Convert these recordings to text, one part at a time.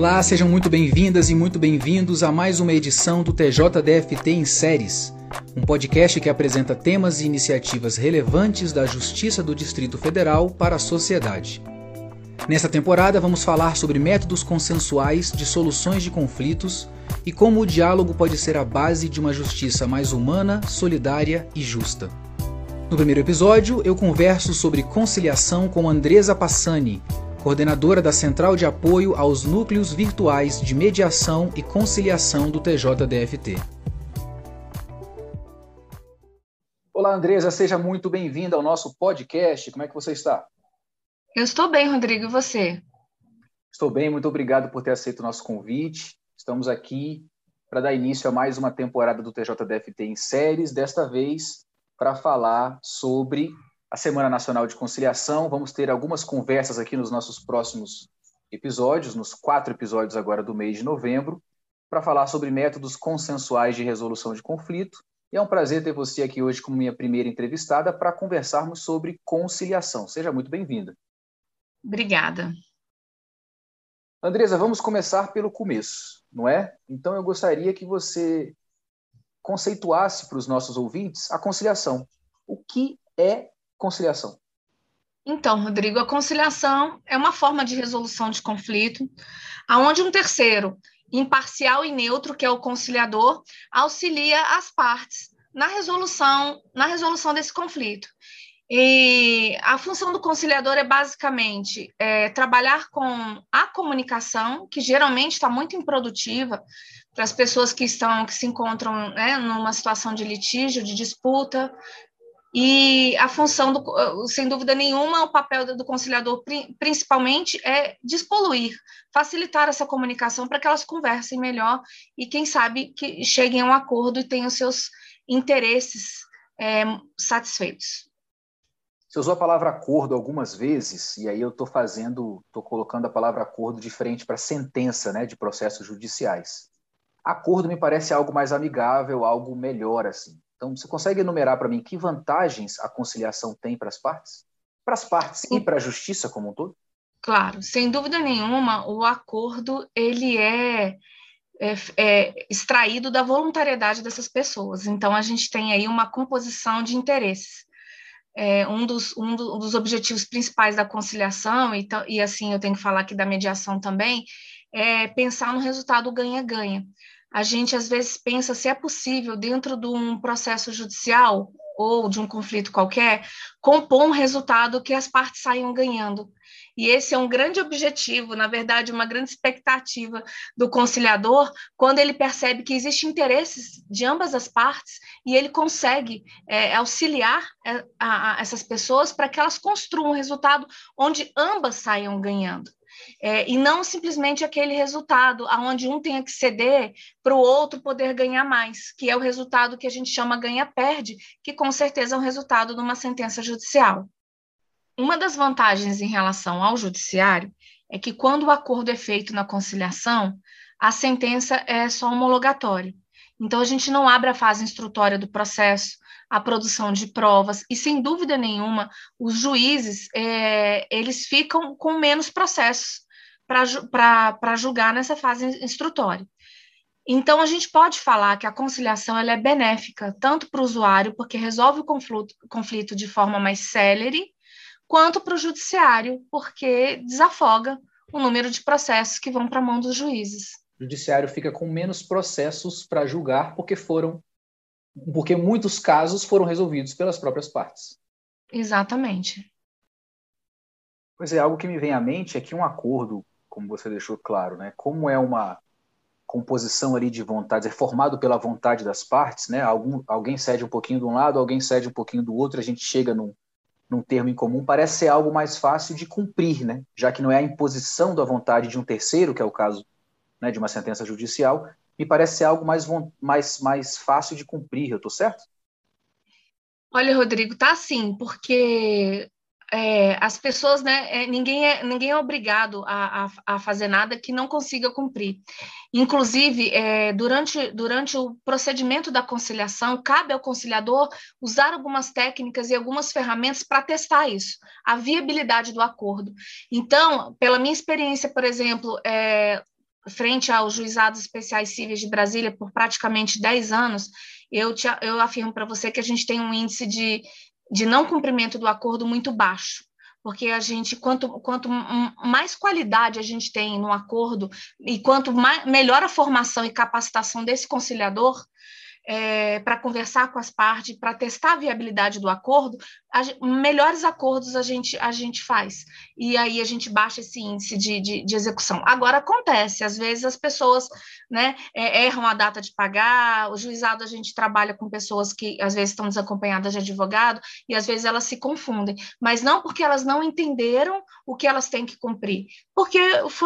Olá, sejam muito bem-vindas e muito bem-vindos a mais uma edição do TJDFT em Séries, um podcast que apresenta temas e iniciativas relevantes da Justiça do Distrito Federal para a sociedade. Nesta temporada, vamos falar sobre métodos consensuais de soluções de conflitos e como o diálogo pode ser a base de uma justiça mais humana, solidária e justa. No primeiro episódio, eu converso sobre conciliação com Andresa Passani, coordenadora da Central de Apoio aos Núcleos Virtuais de Mediação e Conciliação do TJDFT. Olá, Andresa, seja muito bem-vinda ao nosso podcast. Como é que você está? Eu estou bem, Rodrigo, e você? Estou bem, muito obrigado por ter aceito o nosso convite. Estamos aqui para dar início a mais uma temporada do TJDFT em séries, desta vez para falar sobre a Semana Nacional de Conciliação. Vamos ter algumas conversas aqui nos nossos próximos episódios, nos quatro episódios agora do mês de novembro, para falar sobre métodos consensuais de resolução de conflito. E é um prazer ter você aqui hoje como minha primeira entrevistada para conversarmos sobre conciliação. Seja muito bem-vinda. Obrigada. Andresa, vamos começar pelo começo, não é? Então eu gostaria que você conceituasse para os nossos ouvintes a conciliação. O que é conciliação? Então, Rodrigo, a conciliação é uma forma de resolução de conflito, aonde um terceiro, imparcial e neutro, que é o conciliador, auxilia as partes na resolução, na resolução desse conflito. E a função do conciliador é basicamente é, trabalhar com a comunicação, que geralmente está muito improdutiva para as pessoas que estão, que se encontram né, numa situação de litígio, de disputa, e a função, do, sem dúvida nenhuma, o papel do conciliador, principalmente, é despoluir, facilitar essa comunicação para que elas conversem melhor e, quem sabe, que cheguem a um acordo e tenham seus interesses é, satisfeitos. Você usou a palavra acordo algumas vezes, e aí eu estou fazendo, estou colocando a palavra acordo diferente para sentença né, de processos judiciais. Acordo me parece algo mais amigável, algo melhor, assim. Então, você consegue enumerar para mim que vantagens a conciliação tem para as partes? Para as partes e para a justiça como um todo? Claro, sem dúvida nenhuma, o acordo ele é, é, é, extraído da voluntariedade dessas pessoas. Então, a gente tem aí uma composição de interesses. É, um, dos, um, dos objetivos principais da conciliação, e, e assim eu tenho que falar aqui da mediação também, é pensar no resultado ganha-ganha a gente às vezes pensa se é possível, dentro de um processo judicial ou de um conflito qualquer, compor um resultado que as partes saiam ganhando. E esse é um grande objetivo, na verdade, uma grande expectativa do conciliador, quando ele percebe que existem interesses de ambas as partes e ele consegue é, auxiliar é, a, a essas pessoas para que elas construam um resultado onde ambas saiam ganhando é, e não simplesmente aquele resultado aonde um tenha que ceder para o outro poder ganhar mais, que é o resultado que a gente chama ganha-perde, que com certeza é o resultado de uma sentença judicial. Uma das vantagens em relação ao judiciário é que quando o acordo é feito na conciliação, a sentença é só homologatória. Então, a gente não abre a fase instrutória do processo, a produção de provas, e sem dúvida nenhuma, os juízes, é, eles ficam com menos processos para julgar nessa fase instrutória. Então, a gente pode falar que a conciliação ela é benéfica tanto para o usuário, porque resolve o conflito, conflito de forma mais célere, quanto para o judiciário, porque desafoga o número de processos que vão para a mão dos juízes. O judiciário fica com menos processos para julgar, porque foram porque muitos casos foram resolvidos pelas próprias partes. Exatamente. Pois é, algo que me vem à mente é que um acordo, como você deixou claro, né, como é uma composição ali de vontades, é formado pela vontade das partes, né, algum, alguém cede um pouquinho de um lado, alguém cede um pouquinho do outro, a gente chega num, num termo em comum, parece ser algo mais fácil de cumprir, né, já que não é a imposição da vontade de um terceiro, que é o caso né, de uma sentença judicial, me parece ser algo mais, mais, mais fácil de cumprir, eu estou certo? Olha, Rodrigo, tá sim, porque é, as pessoas, né, é, ninguém, é, ninguém é obrigado a, a, a, fazer nada que não consiga cumprir. Inclusive, é, durante, durante o procedimento da conciliação, cabe ao conciliador usar algumas técnicas e algumas ferramentas para testar isso, a viabilidade do acordo. Então, pela minha experiência, por exemplo, é, frente aos juizados especiais cíveis de Brasília por praticamente 10 anos, eu, te, eu afirmo para você que a gente tem um índice de, de não cumprimento do acordo muito baixo porque a gente, quanto, quanto mais qualidade a gente tem no acordo e quanto mais, melhor a formação e capacitação desse conciliador, é, para conversar com as partes, para testar a viabilidade do acordo, a, melhores acordos a gente, a gente faz. E aí a gente baixa esse índice de, de, de execução. Agora acontece, às vezes as pessoas né, é, erram a data de pagar, o juizado a gente trabalha com pessoas que às vezes estão desacompanhadas de advogado, e às vezes elas se confundem, mas não porque elas não entenderam o que elas têm que cumprir, porque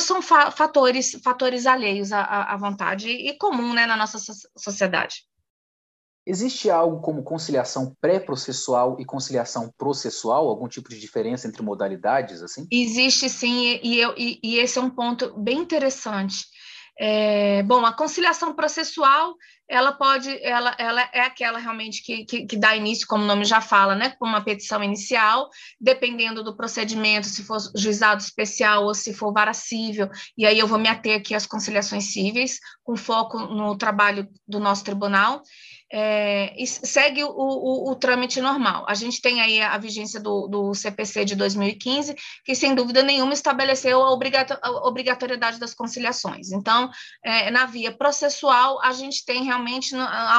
são fatores, fatores alheios à, à vontade e comum né, na nossa sociedade. Existe algo como conciliação pré-processual e conciliação processual? Algum tipo de diferença entre modalidades? assim? Existe sim, e, eu, e, e esse é um ponto bem interessante. É, bom, a conciliação processual, ela pode, ela, ela é aquela realmente que, que, que, dá início, como o nome já fala, né, com uma petição inicial, dependendo do procedimento, se for juizado especial ou se for vara cível, e aí eu vou me ater aqui às conciliações cíveis, com foco no trabalho do nosso tribunal, é, segue o, o, o, trâmite normal. A gente tem aí a vigência do, do, CPC de 2015, que sem dúvida nenhuma estabeleceu a, a obrigatoriedade das conciliações. Então, é, na via processual, a gente tem realmente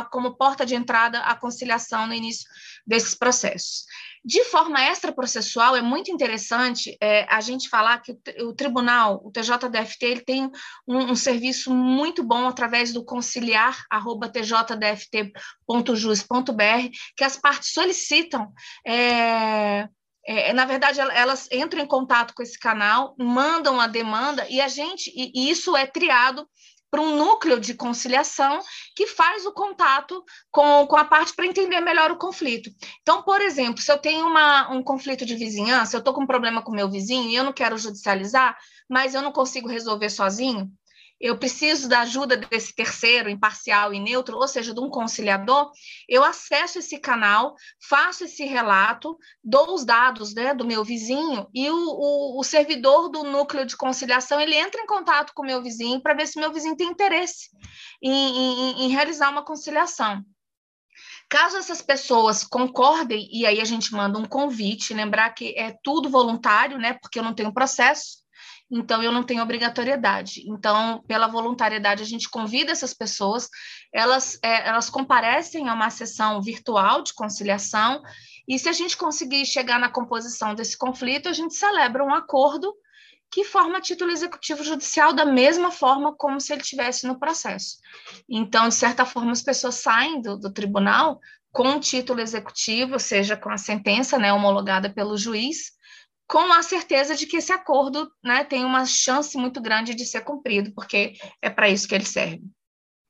como porta de entrada a conciliação no início desses processos. De forma extraprocessual, é muito interessante é, a gente falar que o, tribunal, o TJDFT, ele tem um, um serviço muito bom através do conciliar.tjdft.jus.br, que as partes solicitam. É, é, na verdade, elas entram em contato com esse canal, mandam a demanda e a gente, e, e isso é triado para um núcleo de conciliação que faz o contato com, com a parte para entender melhor o conflito. Então, por exemplo, se eu tenho uma, um conflito de vizinhança, eu estou com um problema com meu vizinho e eu não quero judicializar, mas eu não consigo resolver sozinho, eu preciso da ajuda desse terceiro, imparcial e neutro, ou seja, de um conciliador, eu acesso esse canal, faço esse relato, dou os dados né, do meu vizinho e o, o, o servidor do núcleo de conciliação ele entra em contato com o meu vizinho para ver se meu vizinho tem interesse em, em, em realizar uma conciliação. Caso essas pessoas concordem, e aí a gente manda um convite, lembrar que é tudo voluntário, né? Porque eu não tenho processo, então eu não tenho obrigatoriedade. Então, pela voluntariedade, a gente convida essas pessoas, elas, é, elas comparecem a uma sessão virtual de conciliação, e se a gente conseguir chegar na composição desse conflito, a gente celebra um acordo que forma título executivo judicial da mesma forma como se ele tivesse no processo. Então, de certa forma, as pessoas saem do, do tribunal com o título executivo, ou seja, com a sentença né, homologada pelo juiz, com a certeza de que esse acordo né, tem uma chance muito grande de ser cumprido, porque é para isso que ele serve.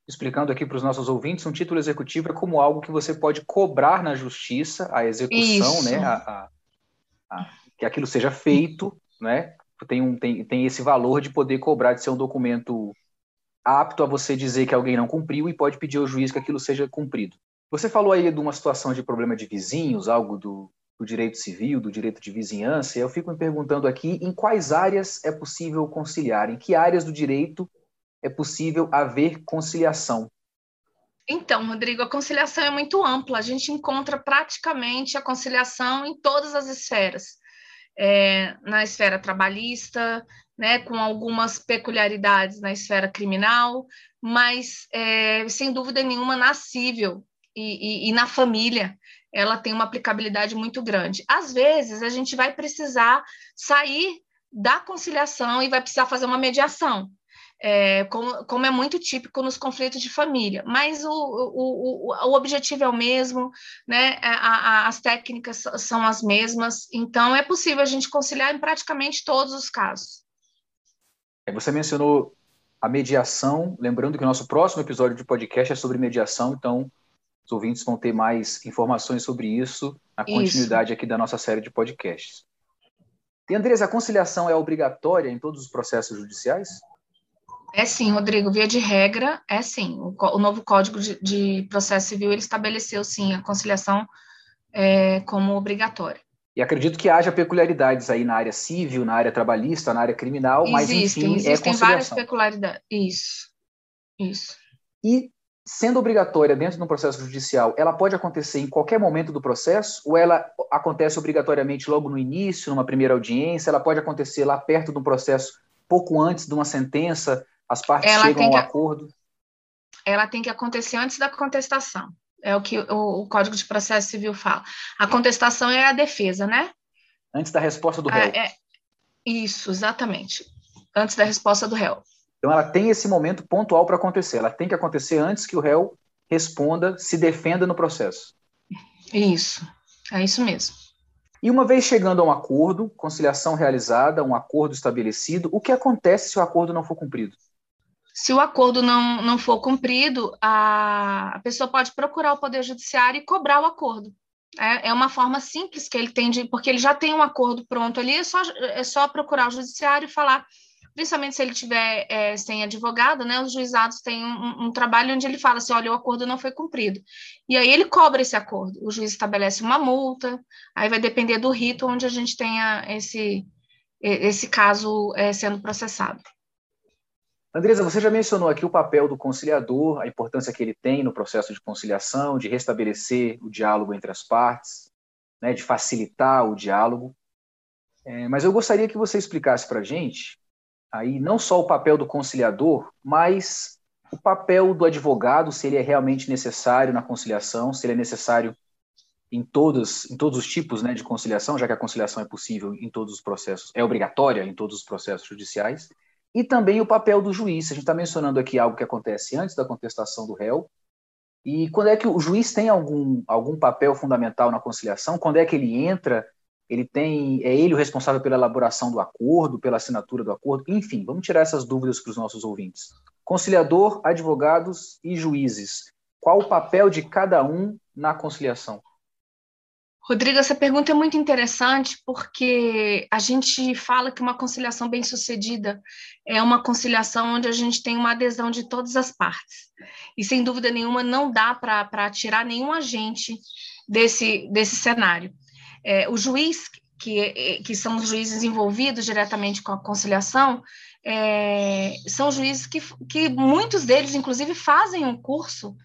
Explicando aqui para os nossos ouvintes, um título executivo é como algo que você pode cobrar na justiça, a execução, né, a, a, a, que aquilo seja feito, né, tem, um, tem, tem esse valor de poder cobrar de ser um documento apto a você dizer que alguém não cumpriu e pode pedir ao juiz que aquilo seja cumprido. Você falou aí de uma situação de problema de vizinhos, algo do, do direito civil, do direito de vizinhança, eu fico me perguntando aqui em quais áreas é possível conciliar, em que áreas do direito é possível haver conciliação. Então, Rodrigo, a conciliação é muito ampla, a gente encontra praticamente a conciliação em todas as esferas. É, na esfera trabalhista, né, com algumas peculiaridades na esfera criminal, mas é, sem dúvida nenhuma na civil e, e, e na família ela tem uma aplicabilidade muito grande. Às vezes, a gente vai precisar sair da conciliação e vai precisar fazer uma mediação, é, como, como, é muito típico nos conflitos de família, mas o, o, o, o objetivo é o mesmo, né? A, a, as técnicas são as mesmas, então é possível a gente conciliar em praticamente todos os casos. É, você mencionou a mediação, lembrando que o nosso próximo episódio de podcast é sobre mediação, então os ouvintes vão ter mais informações sobre isso na continuidade isso. aqui da nossa série de podcasts. E, Andresa, a conciliação é obrigatória em todos os processos judiciais? É sim, Rodrigo, via de regra, é sim. O, o novo Código de, de, Processo Civil ele estabeleceu sim a conciliação é, como obrigatória. E acredito que haja peculiaridades aí na área civil, na área trabalhista, na área criminal, existem, mas enfim, existem é conciliação. várias peculiaridades. Isso, isso. E sendo obrigatória dentro de um processo judicial, ela pode acontecer em qualquer momento do processo ou ela acontece obrigatoriamente logo no início, numa primeira audiência? Ela pode acontecer lá perto de um processo, pouco antes de uma sentença, as partes ela chegam ao que, acordo? Ela tem que acontecer antes da contestação. É o que o, o, Código de Processo Civil fala. A contestação é a defesa, né? Antes da resposta do réu. É, é, isso, exatamente. Antes da resposta do réu. Então ela tem esse momento pontual para acontecer. Ela tem que acontecer antes que o réu responda, se defenda no processo. Isso, é isso mesmo. E uma vez chegando a um acordo, conciliação realizada, um acordo estabelecido, o que acontece se o acordo não for cumprido? Se o acordo não, não for cumprido, a, a pessoa pode procurar o Poder Judiciário e cobrar o acordo. É, é uma forma simples que ele tem de, porque ele já tem um acordo pronto ali, é só, é só procurar o Judiciário e falar, principalmente se ele tiver é, sem advogado, né? Os juizados têm um, um, trabalho onde ele fala assim: olha, o acordo não foi cumprido. E aí ele cobra esse acordo. O juiz estabelece uma multa, aí vai depender do rito onde a gente tenha esse, esse caso é, sendo processado. Andresa, você já mencionou aqui o papel do conciliador, a importância que ele tem no processo de conciliação, de restabelecer o diálogo entre as partes, né, de facilitar o diálogo. É, mas eu gostaria que você explicasse para a gente, aí não só o papel do conciliador, mas o papel do advogado, se ele é realmente necessário na conciliação, se ele é necessário em todos, em todos os tipos né, de conciliação, já que a conciliação é possível em todos os processos, é obrigatória em todos os processos judiciais e também o papel do juiz. A gente está mencionando aqui algo que acontece antes da contestação do réu. E quando é que o juiz tem algum, algum papel fundamental na conciliação? Quando é que ele entra? Ele tem é ele o responsável pela elaboração do acordo, pela assinatura do acordo? Enfim, vamos tirar essas dúvidas para os nossos ouvintes. Conciliador, advogados e juízes. Qual o papel de cada um na conciliação? Rodrigo, essa pergunta é muito interessante porque a gente fala que uma conciliação bem-sucedida é uma conciliação onde a gente tem uma adesão de todas as partes. E, sem dúvida nenhuma, não dá para tirar nenhum agente desse, desse cenário. É, o juiz, que, que são os juízes envolvidos diretamente com a conciliação, é, são juízes que, que muitos deles, inclusive, fazem um curso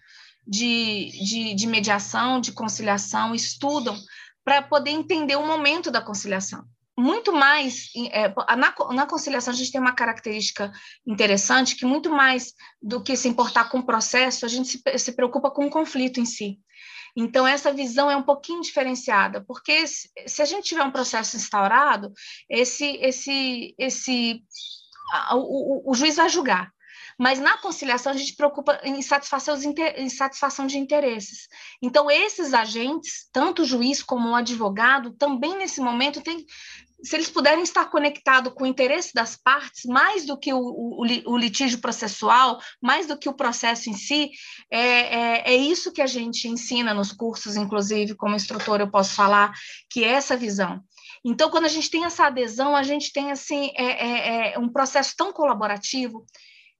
de, de, de mediação, de conciliação, estudam para poder entender o momento da conciliação. Muito mais, é, na, na conciliação, a gente tem uma característica interessante que, muito mais do que se importar com o processo, a gente se, se preocupa com o conflito em si. Então, essa visão é um pouquinho diferenciada, porque se, a gente tiver um processo instaurado, esse, esse, esse, o, o, o juiz vai julgar. Mas na conciliação a gente preocupa em, satisfazer os em satisfação de interesses. Então, esses agentes, tanto o juiz como o advogado, também nesse momento tem, se eles puderem estar conectados com o interesse das partes, mais do que o, o, o, litígio processual, mais do que o processo em si, é, é, é, isso que a gente ensina nos cursos, inclusive, como instrutor, eu posso falar, que é essa visão. Então, quando a gente tem essa adesão, a gente tem assim é, é, é um processo tão colaborativo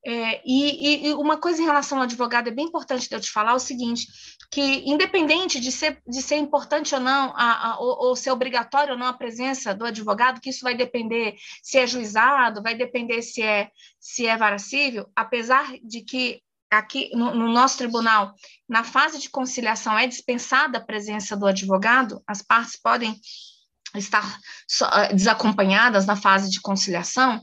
é, e, e, uma coisa em relação ao advogado é bem importante de eu te falar o seguinte, que independente de ser, de ser importante ou não, a, a, ou, ou, ser obrigatório ou não a presença do advogado, que isso vai depender se é juizado, vai depender se é, se é vara civil, apesar de que aqui no, no nosso tribunal, na fase de conciliação, é dispensada a presença do advogado, as partes podem estar eh, desacompanhadas na fase de conciliação,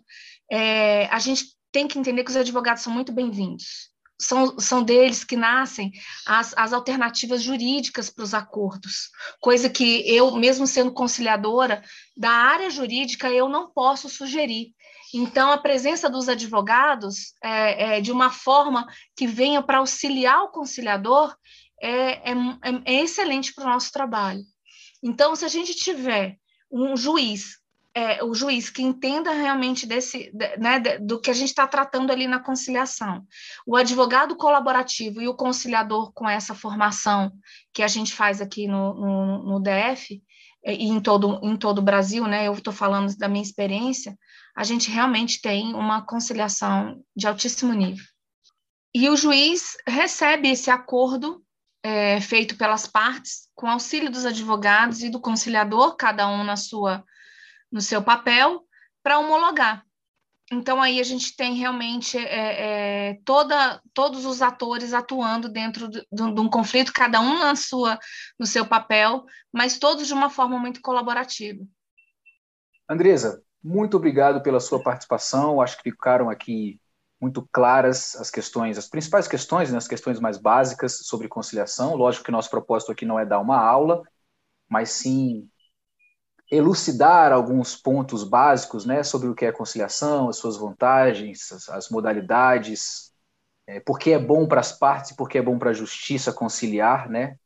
é, a gente tem que entender que os advogados são muito bem-vindos. São, são deles que nascem as, as alternativas jurídicas para os acordos, coisa que eu, mesmo sendo conciliadora da área jurídica, eu não posso sugerir. Então, a presença dos advogados é, é de uma forma que venha para auxiliar o conciliador é, é, é excelente para o nosso trabalho. Então, se a gente tiver um juiz é, o juiz que entenda realmente desse, né, do que a gente está tratando ali na conciliação. O advogado colaborativo e o conciliador com essa formação que a gente faz aqui no, no, no DF é, e em todo, em todo o Brasil, né, eu estou falando da minha experiência, a gente realmente tem uma conciliação de altíssimo nível. E o juiz recebe esse acordo é, feito pelas partes, com auxílio dos advogados e do conciliador, cada um na sua, no seu papel, para homologar. Então, aí a gente tem realmente é, é, toda, todos os atores atuando dentro de, um conflito, cada um na sua, no seu papel, mas todos de uma forma muito colaborativa. Andresa, muito obrigado pela sua participação. Acho que ficaram aqui muito claras as questões, as principais questões, né, as questões mais básicas sobre conciliação. Lógico que nosso propósito aqui não é dar uma aula, mas sim elucidar alguns pontos básicos né, sobre o que é conciliação, as suas vantagens, as, as modalidades, é, por que é bom para as partes e por que é bom para a justiça conciliar, né,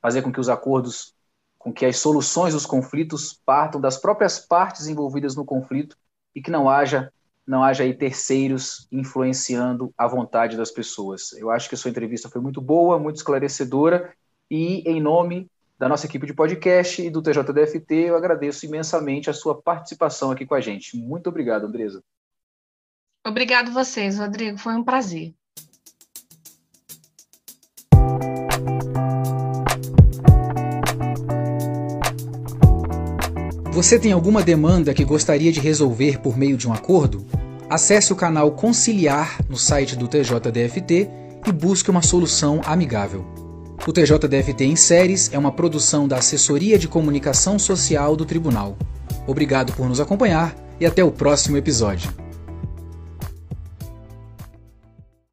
fazer com que os acordos, com que as soluções dos conflitos partam das próprias partes envolvidas no conflito e que não haja não haja aí terceiros influenciando a vontade das pessoas. Eu acho que a sua entrevista foi muito boa, muito esclarecedora e em nome da nossa equipe de podcast e do TJDFT, eu agradeço imensamente a sua participação aqui com a gente. Muito obrigado, Andresa. Obrigado vocês, Rodrigo. Foi um prazer. Você tem alguma demanda que gostaria de resolver por meio de um acordo? Acesse o canal Conciliar no site do TJDFT e busque uma solução amigável. O TJDFT em Séries é uma produção da Assessoria de Comunicação Social do Tribunal. Obrigado por nos acompanhar e até o próximo episódio.